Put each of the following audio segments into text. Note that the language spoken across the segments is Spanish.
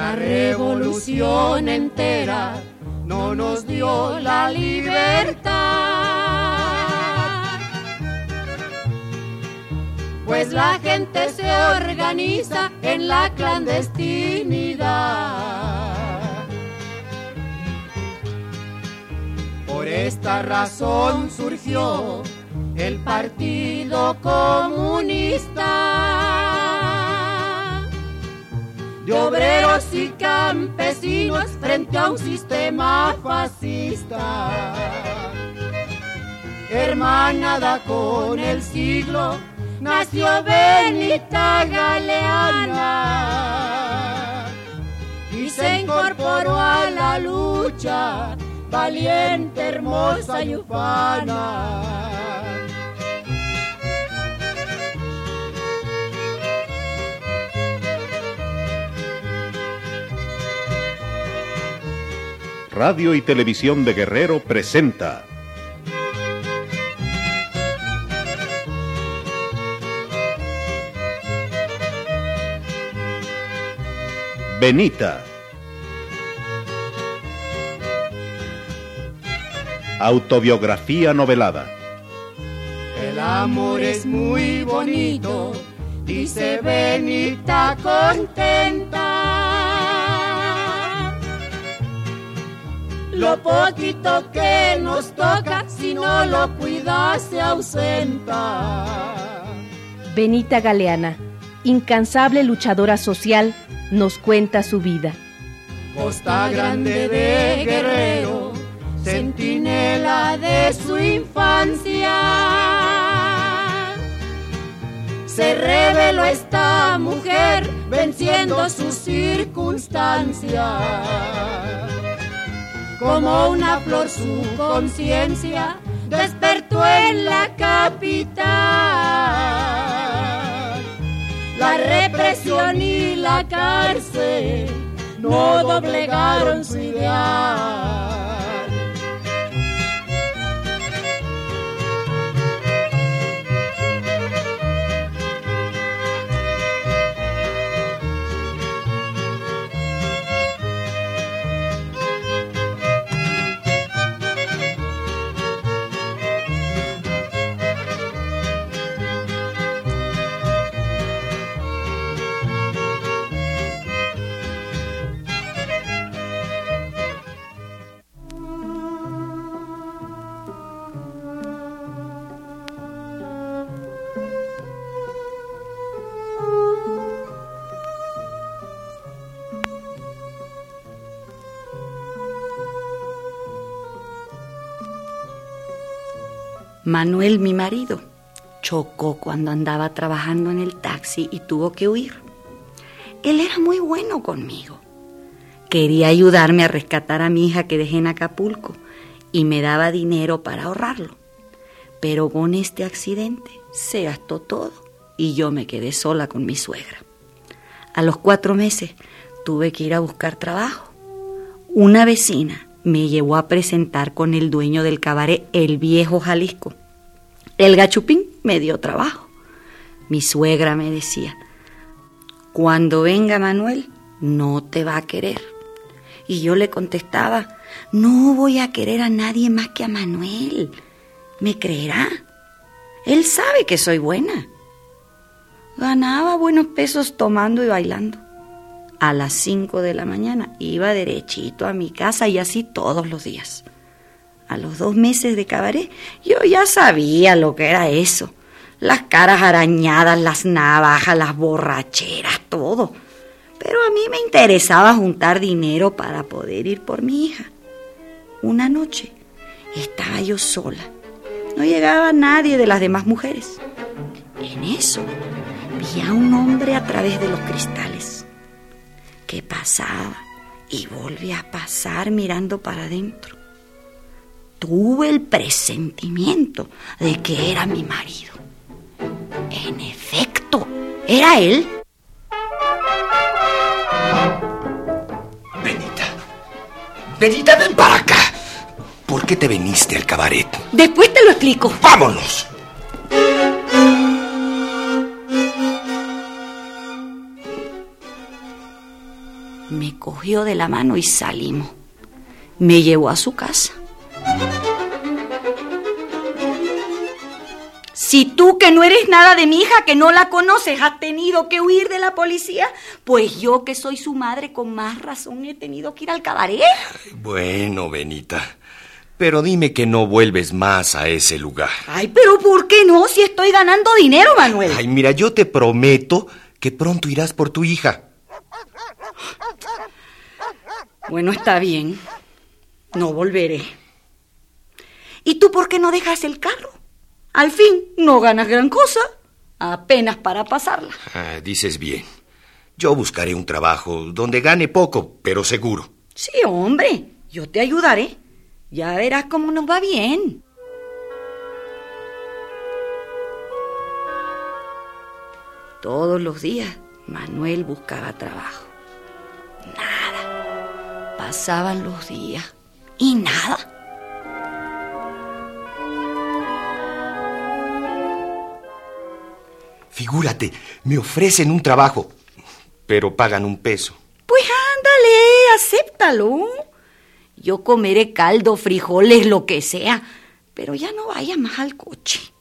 La revolución entera no nos dio la libertad. Pues la gente se organiza en la clandestinidad. Por esta razón surgió el Partido Comunista de obreros y campesinos frente a un sistema fascista. Hermanada con el siglo, nació Benita Galeana y se incorporó a la lucha, valiente, hermosa y ufana. Radio y Televisión de Guerrero presenta. Benita. Autobiografía novelada. El amor es muy bonito, dice Benita contenta. Lo poquito que nos toca, si no lo cuidas, se ausenta. Benita Galeana, incansable luchadora social, nos cuenta su vida. Costa Grande de Guerrero, centinela de su infancia. Se reveló esta mujer venciendo sus circunstancias. Como una flor su conciencia despertó en la capital. La represión y la cárcel no doblegaron su ideal. Manuel, mi marido, chocó cuando andaba trabajando en el taxi y tuvo que huir. Él era muy bueno conmigo. Quería ayudarme a rescatar a mi hija que dejé en Acapulco y me daba dinero para ahorrarlo. Pero con este accidente se gastó todo y yo me quedé sola con mi suegra. A los cuatro meses tuve que ir a buscar trabajo. Una vecina me llevó a presentar con el dueño del cabaret El Viejo Jalisco. El gachupín me dio trabajo. Mi suegra me decía, cuando venga Manuel, no te va a querer. Y yo le contestaba, no voy a querer a nadie más que a Manuel. ¿Me creerá? Él sabe que soy buena. Ganaba buenos pesos tomando y bailando a las 5 de la mañana. Iba derechito a mi casa y así todos los días. A los dos meses de cabaret yo ya sabía lo que era eso. Las caras arañadas, las navajas, las borracheras, todo. Pero a mí me interesaba juntar dinero para poder ir por mi hija. Una noche estaba yo sola. No llegaba nadie de las demás mujeres. En eso vi a un hombre a través de los cristales que pasaba y volvía a pasar mirando para adentro. Tuve el presentimiento de que era mi marido. En efecto, era él. Benita. Benita, ven para acá. ¿Por qué te viniste al cabaret? Después te lo explico. ¡Vámonos! Me cogió de la mano y salimos. Me llevó a su casa. Si tú que no eres nada de mi hija, que no la conoces, has tenido que huir de la policía, pues yo que soy su madre con más razón he tenido que ir al cabaret. Bueno, Benita. Pero dime que no vuelves más a ese lugar. Ay, pero ¿por qué no? Si estoy ganando dinero, Manuel. Ay, mira, yo te prometo que pronto irás por tu hija. Bueno, está bien. No volveré. ¿Y tú por qué no dejas el carro? Al fin, no ganas gran cosa, apenas para pasarla. Ah, dices bien. Yo buscaré un trabajo donde gane poco, pero seguro. Sí, hombre, yo te ayudaré. Ya verás cómo nos va bien. Todos los días Manuel buscaba trabajo. Nada. Pasaban los días y nada. Figúrate, me ofrecen un trabajo, pero pagan un peso. Pues ándale, acéptalo. Yo comeré caldo, frijoles, lo que sea, pero ya no vaya más al coche.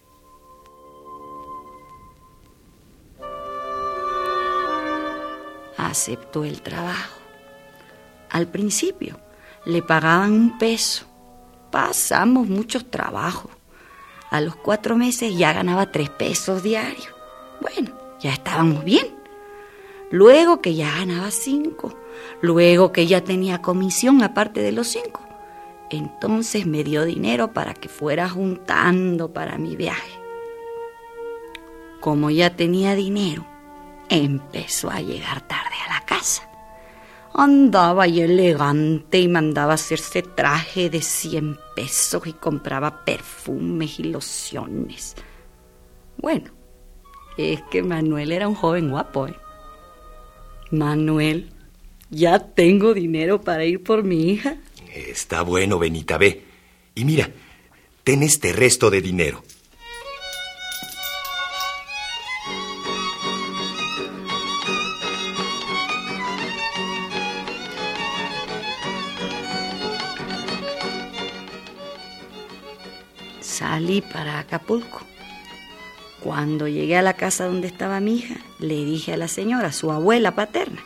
Aceptó el trabajo. Al principio le pagaban un peso. Pasamos muchos trabajos. A los cuatro meses ya ganaba tres pesos diarios. Bueno, ya estábamos bien. Luego que ya ganaba cinco, luego que ya tenía comisión aparte de los cinco, entonces me dio dinero para que fuera juntando para mi viaje. Como ya tenía dinero, empezó a llegar tarde a la casa. Andaba y elegante y mandaba hacerse traje de 100 pesos y compraba perfumes y lociones. Bueno, es que Manuel era un joven guapo, ¿eh? Manuel, ya tengo dinero para ir por mi hija. Está bueno, Benita, ve. Y mira, ten este resto de dinero. Para Acapulco. Cuando llegué a la casa donde estaba mi hija, le dije a la señora, su abuela paterna,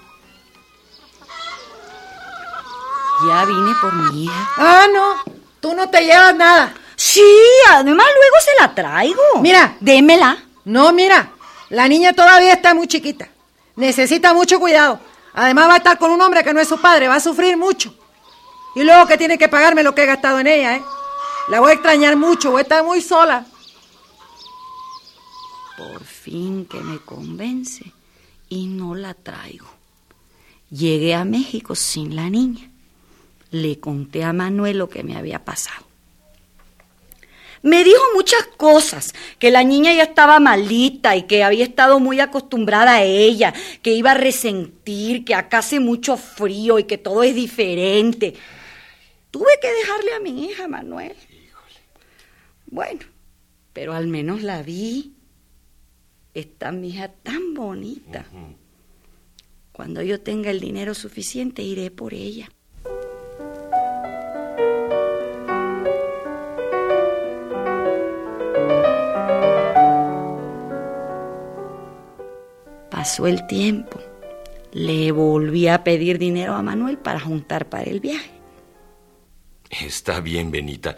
ya vine por mi hija. Ah, no, tú no te llevas nada. Sí, además luego se la traigo. Mira. Démela. No, mira, la niña todavía está muy chiquita. Necesita mucho cuidado. Además va a estar con un hombre que no es su padre, va a sufrir mucho. Y luego que tiene que pagarme lo que he gastado en ella, ¿eh? La voy a extrañar mucho, voy a estar muy sola. Por fin que me convence y no la traigo. Llegué a México sin la niña. Le conté a Manuel lo que me había pasado. Me dijo muchas cosas, que la niña ya estaba malita y que había estado muy acostumbrada a ella, que iba a resentir, que acá hace mucho frío y que todo es diferente. Tuve que dejarle a mi hija, Manuel. Bueno, pero al menos la vi. Está mi hija tan bonita. Cuando yo tenga el dinero suficiente, iré por ella. Pasó el tiempo. Le volví a pedir dinero a Manuel para juntar para el viaje. Está bien, Benita.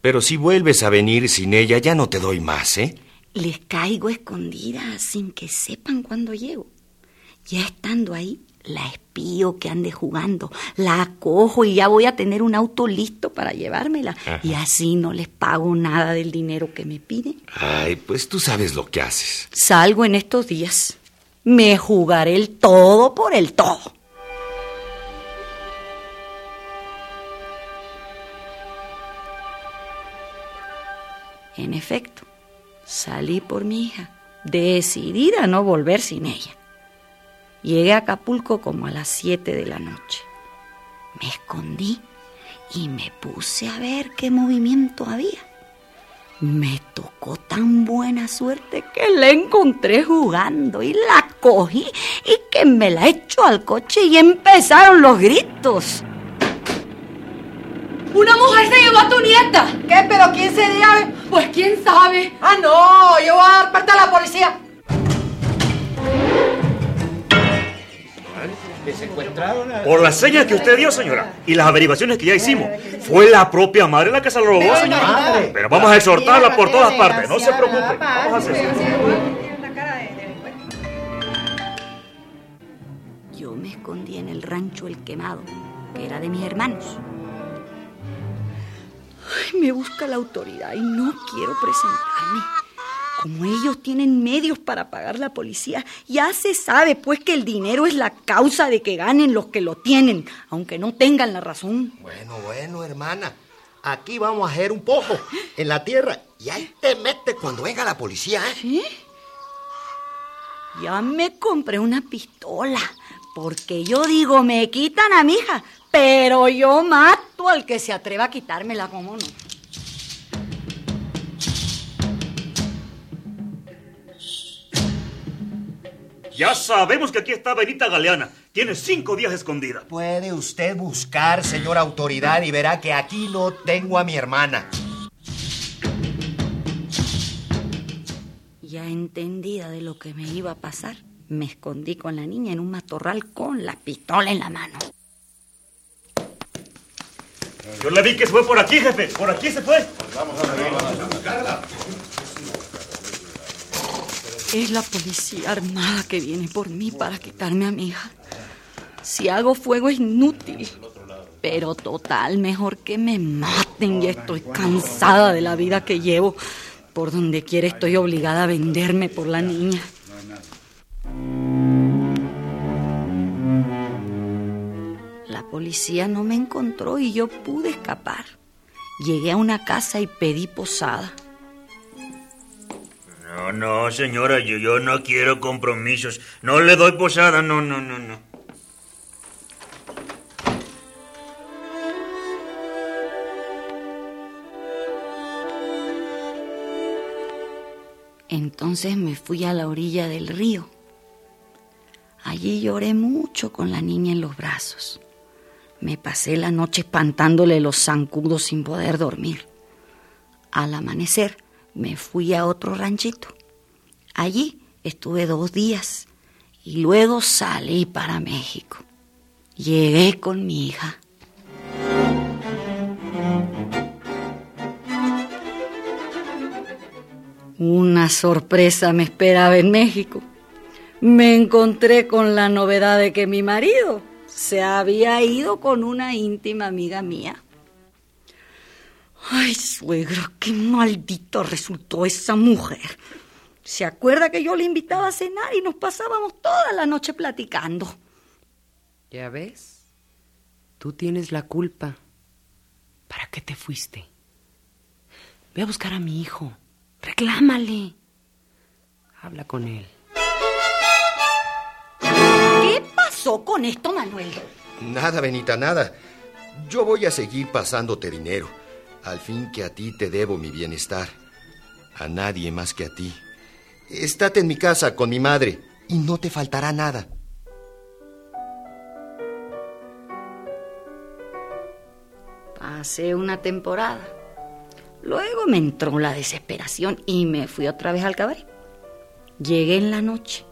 Pero si vuelves a venir sin ella, ya no te doy más, ¿eh? Les caigo escondida sin que sepan cuándo llego. Ya estando ahí, la espío que ande jugando, la acojo y ya voy a tener un auto listo para llevármela. Y así no les pago nada del dinero que me piden. Ay, pues tú sabes lo que haces. Salgo en estos días. Me jugaré el todo por el todo. En efecto, salí por mi hija, decidida a no volver sin ella. Llegué a Acapulco como a las siete de la noche. Me escondí y me puse a ver qué movimiento había. Me tocó tan buena suerte que la encontré jugando y la cogí y que me la echó al coche y empezaron los gritos. ¡Una mujer se llevó a tu nieta! ¿Qué? ¿Pero quién sería? Pues quién sabe. Ah, no, yo voy a dar parte a la policía. Por las señas que usted dio, señora, y las averiguaciones que ya hicimos, fue la propia madre la que se lo robó, señora. Pero vamos a exhortarla por todas partes, no se preocupe. Vamos a hacer eso. Yo me escondí en el rancho El Quemado, que era de mis hermanos. Me busca la autoridad y no quiero presentarme. Como ellos tienen medios para pagar la policía, ya se sabe pues que el dinero es la causa de que ganen los que lo tienen, aunque no tengan la razón. Bueno, bueno, hermana. Aquí vamos a hacer un poco en la tierra y ahí te metes cuando venga la policía, ¿eh? ¿Sí? Ya me compré una pistola, porque yo digo, me quitan a mi hija, pero yo mato al que se atreva a quitármela, ¿cómo no? Ya sabemos que aquí está Benita Galeana. Tiene cinco días escondida. Puede usted buscar, señora autoridad, y verá que aquí no tengo a mi hermana. Ya entendida de lo que me iba a pasar, me escondí con la niña en un matorral con la pistola en la mano. Yo le vi que se fue por aquí, jefe. Por aquí se fue. Es la policía armada que viene por mí para quitarme a mi hija. Si hago fuego es inútil. Pero total, mejor que me maten. Ya estoy cansada de la vida que llevo. Por donde quiera estoy obligada a venderme por la niña. Policía no me encontró y yo pude escapar. Llegué a una casa y pedí posada. No, no, señora, yo, yo no quiero compromisos. No le doy posada, no, no, no, no. Entonces me fui a la orilla del río. Allí lloré mucho con la niña en los brazos. Me pasé la noche espantándole los zancudos sin poder dormir. Al amanecer me fui a otro ranchito. Allí estuve dos días y luego salí para México. Llegué con mi hija. Una sorpresa me esperaba en México. Me encontré con la novedad de que mi marido se había ido con una íntima amiga mía. Ay, suegro, qué maldito resultó esa mujer. ¿Se acuerda que yo le invitaba a cenar y nos pasábamos toda la noche platicando? Ya ves, tú tienes la culpa. ¿Para qué te fuiste? Ve a buscar a mi hijo. Reclámale. Habla con él. Pasó con esto, Manuel? Nada, Benita, nada. Yo voy a seguir pasándote dinero. Al fin que a ti te debo mi bienestar. A nadie más que a ti. Estate en mi casa con mi madre y no te faltará nada. Pasé una temporada. Luego me entró la desesperación y me fui otra vez al cabaret. Llegué en la noche.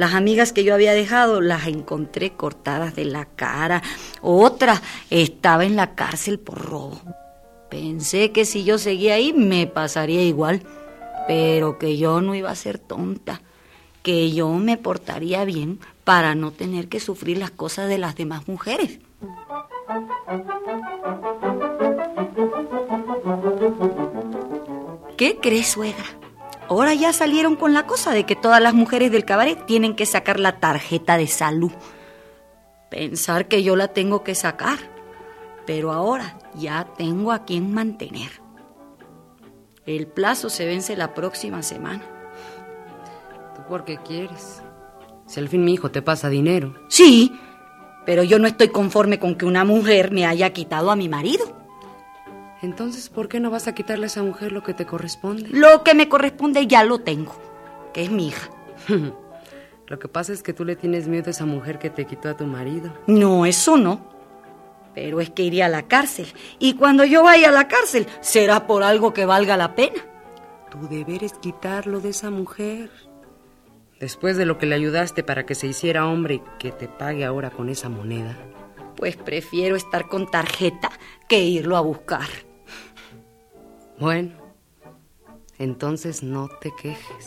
Las amigas que yo había dejado las encontré cortadas de la cara. Otra estaba en la cárcel por robo. Pensé que si yo seguía ahí me pasaría igual, pero que yo no iba a ser tonta, que yo me portaría bien para no tener que sufrir las cosas de las demás mujeres. ¿Qué crees, suegra? Ahora ya salieron con la cosa de que todas las mujeres del cabaret tienen que sacar la tarjeta de salud. Pensar que yo la tengo que sacar, pero ahora ya tengo a quien mantener. El plazo se vence la próxima semana. ¿Tú por qué quieres? Si al fin mi hijo te pasa dinero. Sí, pero yo no estoy conforme con que una mujer me haya quitado a mi marido. Entonces, ¿por qué no vas a quitarle a esa mujer lo que te corresponde? Lo que me corresponde ya lo tengo, que es mi hija. Lo que pasa es que tú le tienes miedo a esa mujer que te quitó a tu marido. No, eso no. Pero es que iría a la cárcel. Y cuando yo vaya a la cárcel, será por algo que valga la pena. Tu deber es quitarlo de esa mujer. Después de lo que le ayudaste para que se hiciera hombre y que te pague ahora con esa moneda. Pues prefiero estar con tarjeta que irlo a buscar. Bueno, entonces no te quejes.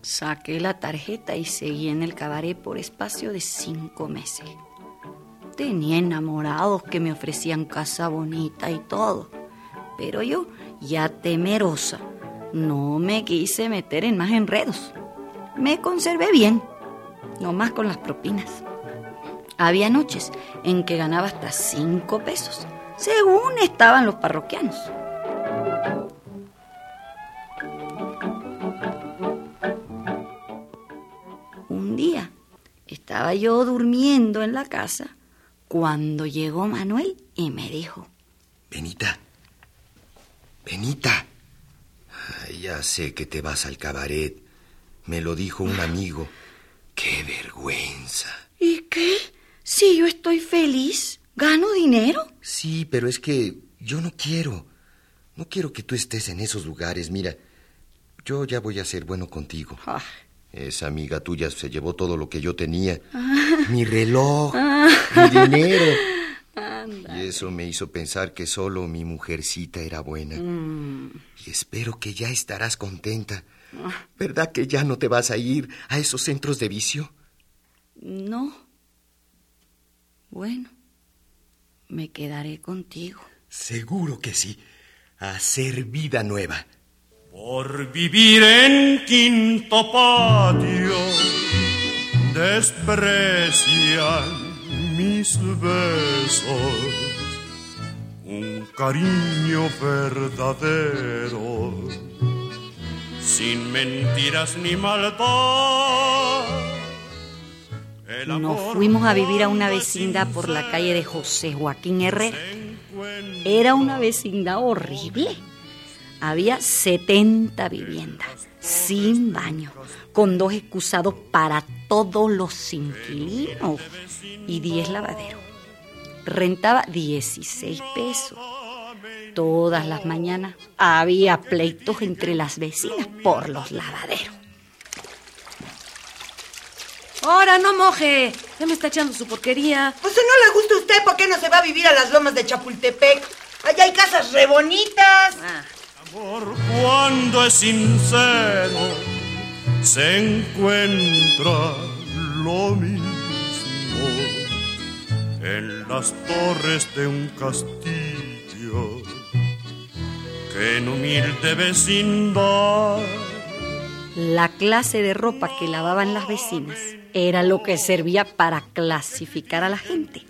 Saqué la tarjeta y seguí en el cabaret por espacio de cinco meses. Tenía enamorados que me ofrecían casa bonita y todo, pero yo, ya temerosa, no me quise meter en más enredos. Me conservé bien, no más con las propinas. Había noches en que ganaba hasta cinco pesos, según estaban los parroquianos. Un día estaba yo durmiendo en la casa cuando llegó Manuel y me dijo, Benita, Benita, ya sé que te vas al cabaret. Me lo dijo un amigo. ¡Qué vergüenza! ¿y qué? Si yo estoy feliz, gano dinero. Sí, pero es que yo no quiero. No quiero que tú estés en esos lugares. Mira, yo ya voy a ser bueno contigo. Ah, Esa amiga tuya se llevó todo lo que yo tenía. Mi reloj, mi dinero. Y eso me hizo pensar que solo mi mujercita era buena. Y espero que ya estarás contenta. ¿Verdad que ya no te vas a ir a esos centros de vicio? no. Bueno, me quedaré contigo. Seguro que sí. A hacer vida nueva. Por vivir en quinto patio, desprecian mis besos. Un cariño verdadero, sin mentiras ni maldad. Nos fuimos a vivir a una vecindad por la calle de José Joaquín Herrera. Era una vecindad horrible. Había 70 viviendas, sin baño, con dos excusados para todos los inquilinos y 10 lavaderos. Rentaba 16 pesos. Todas las mañanas había pleitos entre las vecinas por los lavaderos. Ahora no moje. Ya me está echando su porquería. Pues si no le gusta a usted, ¿por qué no se va a vivir a las lomas de Chapultepec? Allá hay casas re bonitas. amor cuando es sincero se encuentra lo mismo en las torres de un castillo que en humilde vecindad. La clase de ropa que lavaban las vecinas era lo que servía para clasificar a la gente.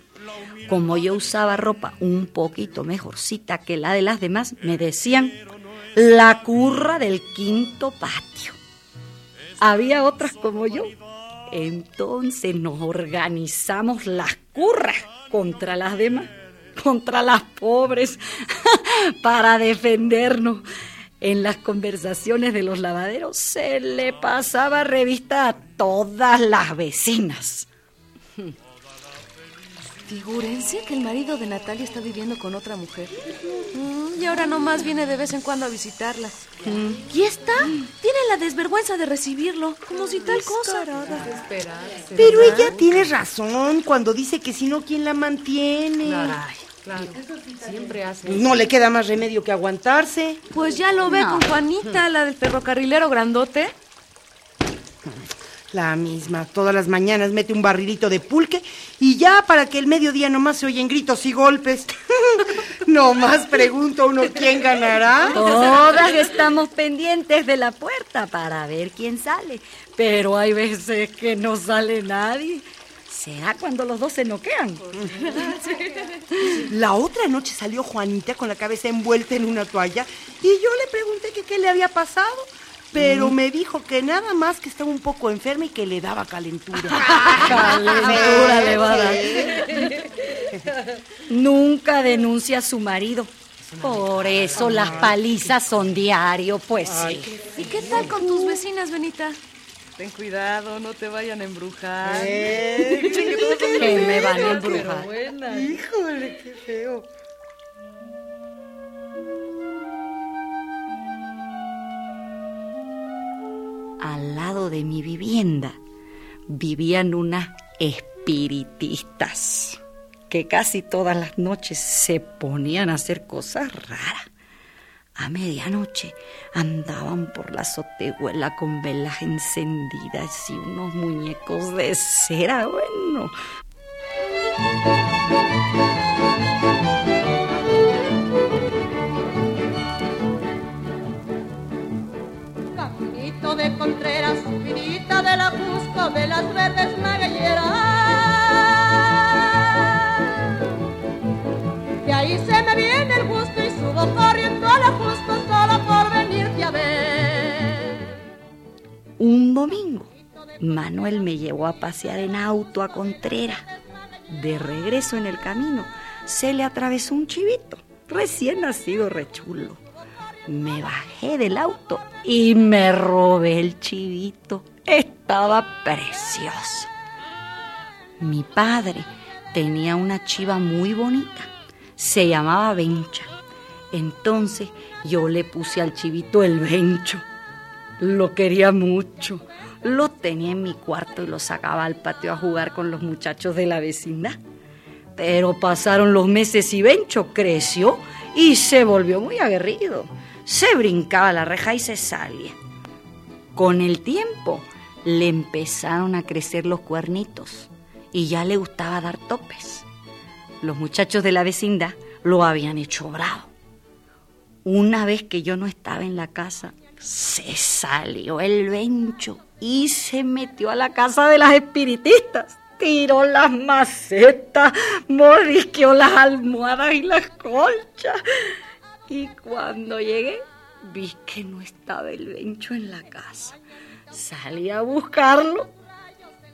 Como yo usaba ropa un poquito mejorcita que la de las demás, me decían la curra del quinto patio. Había otras como yo. Entonces nos organizamos las curras contra las demás, contra las pobres, para defendernos. En las conversaciones de los lavaderos se le pasaba revista a todas las vecinas. Figúrense que el marido de Natalia está viviendo con otra mujer. Mm, y ahora nomás viene de vez en cuando a visitarla. Y esta tiene la desvergüenza de recibirlo, como si tal cosa. Pero ella tiene razón cuando dice que si no, ¿quién la mantiene? Claro, siempre hace. No le queda más remedio que aguantarse. Pues ya lo ve con Juanita, la del ferrocarrilero grandote. La misma, todas las mañanas mete un barrilito de pulque y ya para que el mediodía nomás se oyen gritos y golpes. nomás pregunto uno quién ganará. Todas estamos pendientes de la puerta para ver quién sale. Pero hay veces que no sale nadie. Será cuando los dos se noquean. La otra noche salió Juanita con la cabeza envuelta en una toalla y yo le pregunté que qué le había pasado. Pero me dijo que nada más que estaba un poco enferma y que le daba calentura. Calentura le va a dar. Nunca denuncia a su marido. Por eso las palizas son diario, pues sí. ¿Y qué tal con tus vecinas, Benita? Ten cuidado, no te vayan a embrujar. Que me van a embrujar. Híjole, qué feo. De mi vivienda vivían unas espiritistas que casi todas las noches se ponían a hacer cosas raras. A medianoche andaban por la azotehuela con velas encendidas y unos muñecos de cera, bueno. De la Cusco, de las verdes magalleras. De ahí se me viene el gusto y subo corriendo a la Cusco solo por venirte a ver. Un domingo, Manuel me llevó a pasear en auto a Contreras. De regreso en el camino, se le atravesó un chivito, recién nacido rechulo. Me bajé del auto y me robé el chivito. Estaba precioso. Mi padre tenía una chiva muy bonita. Se llamaba Bencha. Entonces yo le puse al chivito el Bencho. Lo quería mucho. Lo tenía en mi cuarto y lo sacaba al patio a jugar con los muchachos de la vecindad. Pero pasaron los meses y Bencho creció y se volvió muy aguerrido. Se brincaba la reja y se salía. Con el tiempo le empezaron a crecer los cuernitos y ya le gustaba dar topes. Los muchachos de la vecindad lo habían hecho bravo. Una vez que yo no estaba en la casa, se salió el bencho y se metió a la casa de las espiritistas. Tiró las macetas, morisqueó las almohadas y las colchas. Y cuando llegué, vi que no estaba el bencho en la casa. Salí a buscarlo.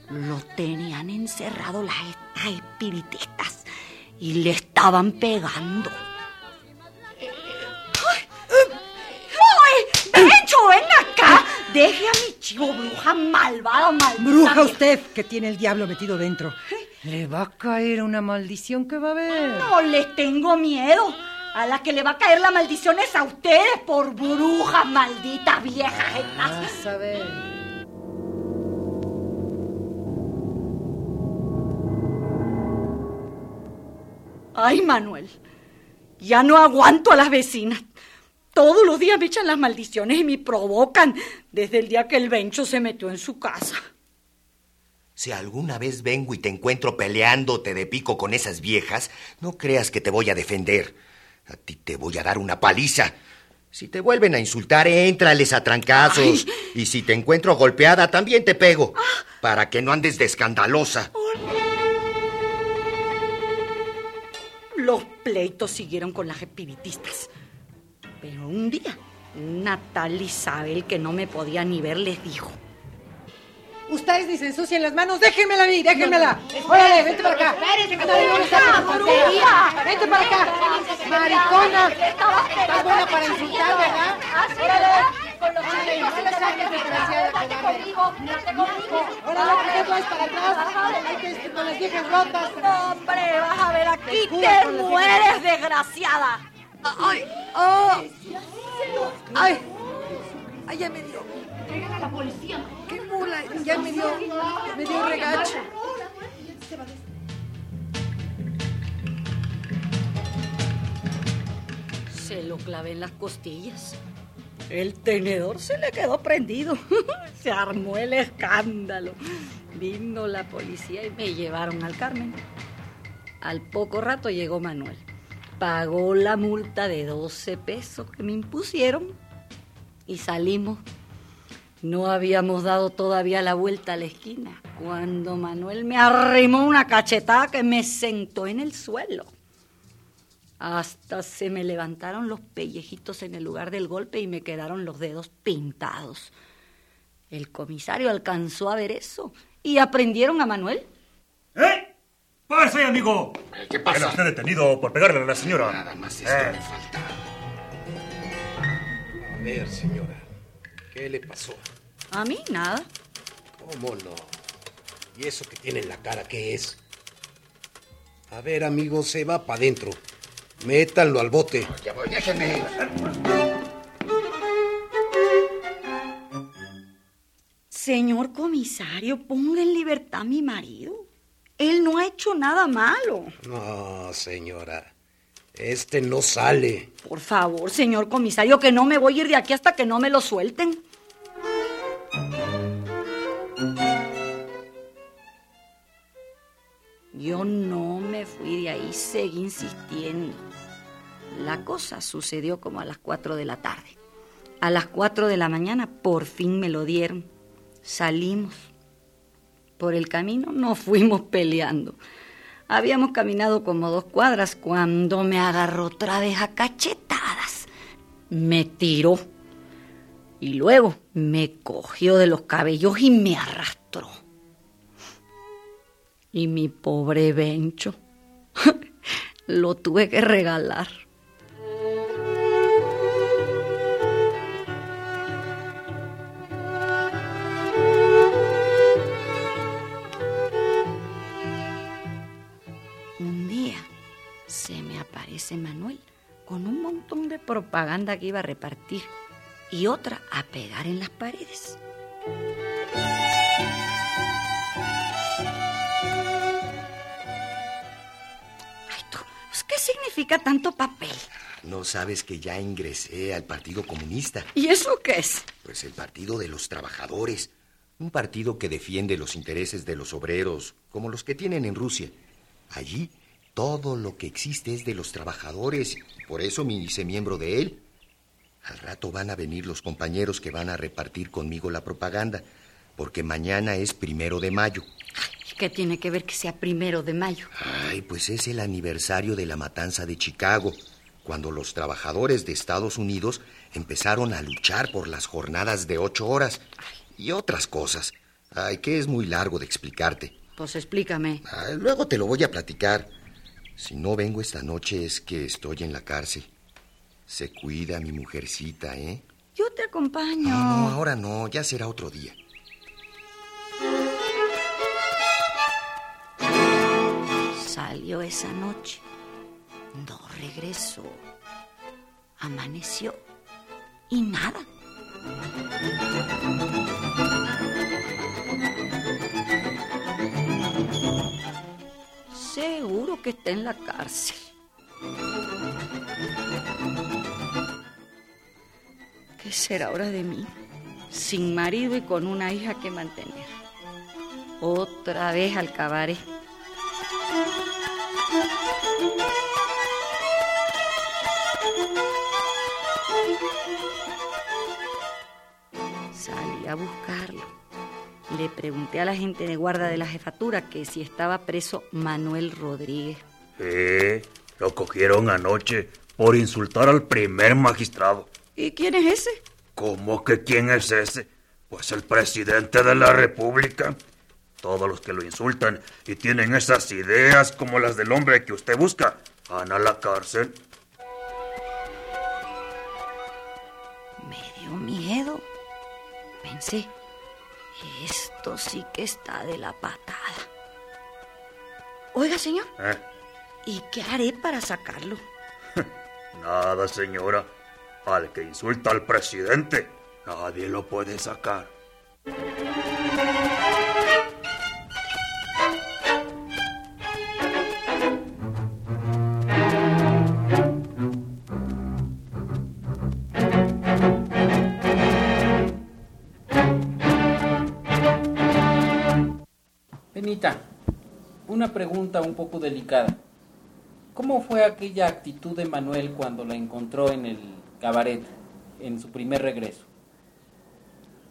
Lo tenían encerrado las estas espiritistas y le estaban pegando. ¡Ay! ¡Bencho, ven acá! Deje a mi chivo, bruja malvada, maldita. Bruja usted que tiene el diablo metido dentro. Le va a caer una maldición que va a haber. No les tengo miedo. A la que le va a caer la maldición es a ustedes por brujas malditas viejas. Vas a ver. Ay, Manuel, ya no aguanto a las vecinas. Todos los días me echan las maldiciones y me provocan desde el día que el Bencho se metió en su casa. Si alguna vez vengo y te encuentro peleándote de pico con esas viejas, no creas que te voy a defender. A ti te voy a dar una paliza. Si te vuelven a insultar, éntrales a trancazos. Y si te encuentro golpeada, también te pego. Para que no andes de escandalosa. Los pleitos siguieron con las espiritistas. Pero un día, una tal Isabel que no me podía ni ver les dijo... Ustedes ni se ensucien las manos, déjenmela a mí, déjenmela. Órale, vente para acá. Ándale, tontería. Vente para acá. Maricona. Estás buena para insultar, ¿verdad? Órale, no le saques, desgraciada, cobarde. Órale, ¿por qué vas para atrás? Hay que ir con las viejas rotas. Hombre, vas a ver, aquí te mueres, desgraciada. Ay, oh. Ay. Ay, ya me dio. a la policía. Ya me dio, me dio regacho. Se lo clavé en las costillas. El tenedor se le quedó prendido. se armó el escándalo. Vino la policía y me llevaron al Carmen. Al poco rato llegó Manuel. Pagó la multa de 12 pesos que me impusieron y salimos. No habíamos dado todavía la vuelta a la esquina cuando Manuel me arrimó una cachetada que me sentó en el suelo. Hasta se me levantaron los pellejitos en el lugar del golpe y me quedaron los dedos pintados. El comisario alcanzó a ver eso y aprendieron a Manuel. ¿Eh? ¡Pase, amigo! ¿Qué pasa? Era usted detenido por pegarle a la señora. Nada más esto Eh. me falta. A ver, señora, ¿qué le pasó? A mí nada. ¿Cómo no? ¿Y eso que tiene en la cara qué es? A ver, amigo, se va para adentro. Métanlo al bote. Ya voy, déjeme. Señor comisario, ponga en libertad a mi marido. Él no ha hecho nada malo. No, señora. Este no sale. Por favor, señor comisario, que no me voy a ir de aquí hasta que no me lo suelten. Yo no me fui de ahí, seguí insistiendo. La cosa sucedió como a las 4 de la tarde. A las 4 de la mañana por fin me lo dieron. Salimos. Por el camino nos fuimos peleando. Habíamos caminado como dos cuadras cuando me agarró otra vez a cachetadas. Me tiró. Y luego me cogió de los cabellos y me arrastró. Y mi pobre Bencho lo tuve que regalar. Un día se me aparece Manuel con un montón de propaganda que iba a repartir y otra a pegar en las paredes. Significa tanto papel? No sabes que ya ingresé al Partido Comunista. ¿Y eso qué es? Pues el Partido de los Trabajadores. Un partido que defiende los intereses de los obreros, como los que tienen en Rusia. Allí todo lo que existe es de los trabajadores. y Por eso me hice miembro de él. Al rato van a venir los compañeros que van a repartir conmigo la propaganda, porque mañana es primero de mayo. ¿Qué tiene que ver que sea primero de mayo? Ay, pues es el aniversario de la matanza de Chicago, cuando los trabajadores de Estados Unidos empezaron a luchar por las jornadas de ocho horas y otras cosas. Ay, que es muy largo de explicarte. Pues explícame. Ay, luego te lo voy a platicar. Si no vengo esta noche es que estoy en la cárcel. Se cuida mi mujercita, ¿eh? Yo te acompaño. No, no, ahora no, ya será otro día. Salió esa noche. No regresó. Amaneció. Y nada. Seguro que está en la cárcel. ¿Qué será ahora de mí? Sin marido y con una hija que mantener. Otra vez al cabaret. Salí a buscarlo. Le pregunté a la gente de guarda de la jefatura que si estaba preso Manuel Rodríguez. Eh, lo cogieron anoche por insultar al primer magistrado. ¿Y quién es ese? ¿Cómo que quién es ese? Pues el presidente de la República. Todos los que lo insultan y tienen esas ideas como las del hombre que usted busca van a la cárcel. Me dio miedo. Pensé, esto sí que está de la patada. Oiga, señor, ¿Eh? ¿y qué haré para sacarlo? Nada, señora. Al que insulta al presidente, nadie lo puede sacar. Una pregunta un poco delicada. ¿Cómo fue aquella actitud de Manuel cuando la encontró en el cabaret, en su primer regreso?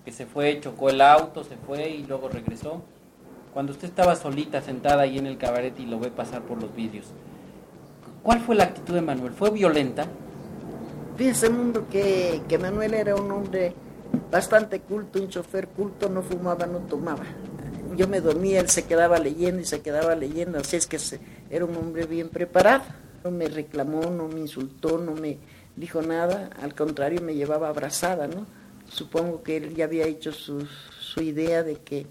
Que se fue, chocó el auto, se fue y luego regresó. Cuando usted estaba solita sentada ahí en el cabaret y lo ve pasar por los vídeos, ¿cuál fue la actitud de Manuel? ¿Fue violenta? Fíjese, mundo, que, que Manuel era un hombre bastante culto, un chofer culto, no fumaba, no tomaba. Yo me dormía, él se quedaba leyendo y se quedaba leyendo, así es que se- era un hombre bien preparado. No me reclamó, no me insultó, no me dijo nada, al contrario me llevaba abrazada, ¿no? Supongo que él ya había hecho su, su idea de que,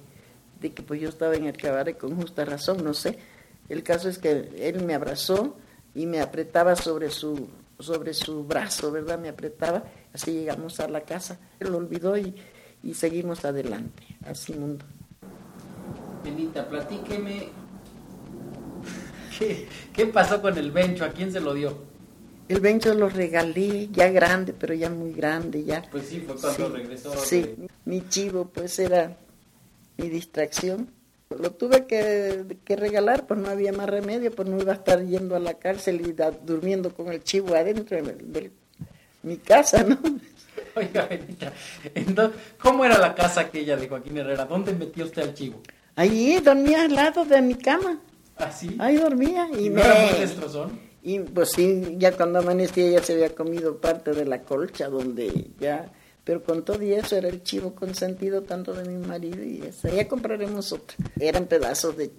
de que pues yo estaba en el cabaret con justa razón, no sé. El caso es que él me abrazó y me apretaba sobre su, sobre su brazo, ¿verdad? Me apretaba, así llegamos a la casa. Él lo olvidó y, y seguimos adelante, así mundo. Benita, platíqueme. ¿Qué, qué pasó con el bencho? ¿A quién se lo dio? El bencho lo regalé, ya grande, pero ya muy grande, ya. Pues sí, fue cuando regresó Sí, mi chivo pues era mi distracción. Lo tuve que, que regalar, pues no había más remedio, pues no iba a estar yendo a la cárcel y da- durmiendo con el chivo adentro de, de mi casa, ¿no? Oiga, Benita, entonces, ¿cómo era la casa aquella de Joaquín Herrera? ¿Dónde metió usted al chivo? Allí dormía al lado de mi cama. ¿Ah, sí? Ahí dormía y, ¿Y no me... era muy destrozón? Y pues sí, ya cuando amanecía ya se había comido parte de la colcha donde ya... Pero con todo y eso era el chivo consentido tanto de mi marido y ese. Ya compraremos otro. Eran pedazos de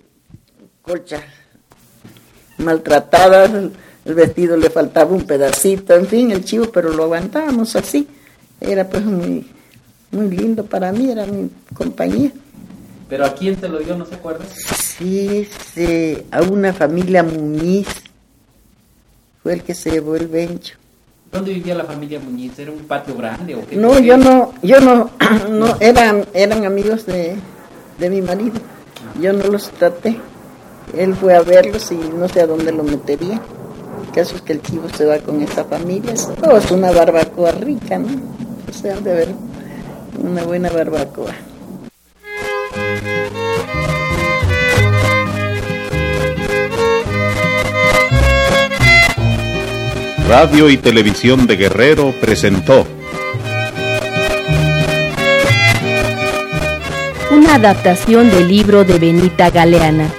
colcha maltratada, el, el vestido le faltaba un pedacito, en fin, el chivo, pero lo aguantábamos así. Era pues muy, muy lindo para mí, era mi compañía. ¿Pero a quién se lo dio? ¿No se acuerda? Sí, sí, a una familia Muñiz fue el que se llevó el bencho. ¿Dónde vivía la familia Muñiz? ¿Era un patio grande o qué? No, yo no, yo no, no, eran, eran amigos de, de mi marido. Yo no los traté. Él fue a verlos y no sé a dónde lo metería. El caso es que el chivo se va con esta familia. Es, oh, es una barbacoa rica, ¿no? O sea, de ver una buena barbacoa. Radio y Televisión de Guerrero presentó Una adaptación del libro de Benita Galeana.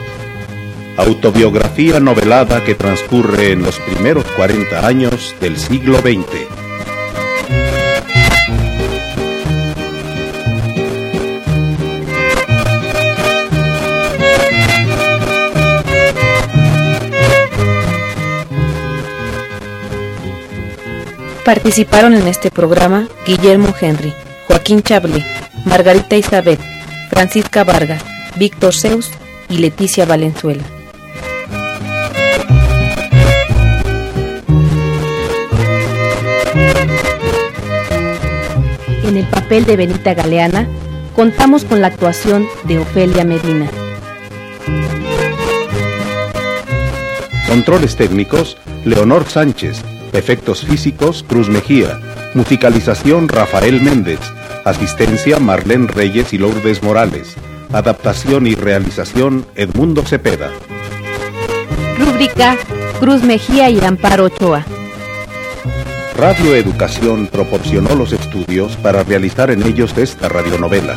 autobiografía novelada que transcurre en los primeros 40 años del siglo XX. Participaron en este programa Guillermo Henry, Joaquín Chablé, Margarita Isabel, Francisca Vargas, Víctor Zeus y Leticia Valenzuela. En el papel de Benita Galeana, contamos con la actuación de Ofelia Medina. Controles técnicos, Leonor Sánchez. Efectos físicos, Cruz Mejía. Musicalización, Rafael Méndez. Asistencia, Marlene Reyes y Lourdes Morales. Adaptación y realización, Edmundo Cepeda. Rúbrica Cruz Mejía y Amparo Ochoa. Radio Educación proporcionó los estudios para realizar en ellos esta radionovela.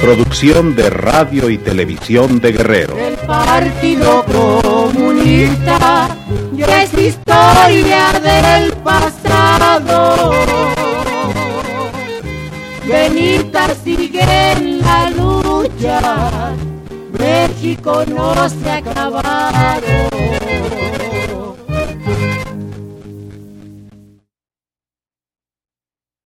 Producción de Radio y Televisión de Guerrero. El Partido Comunista ya es historia del pasado. Benita sigue en la lucha, México no se ha acabado.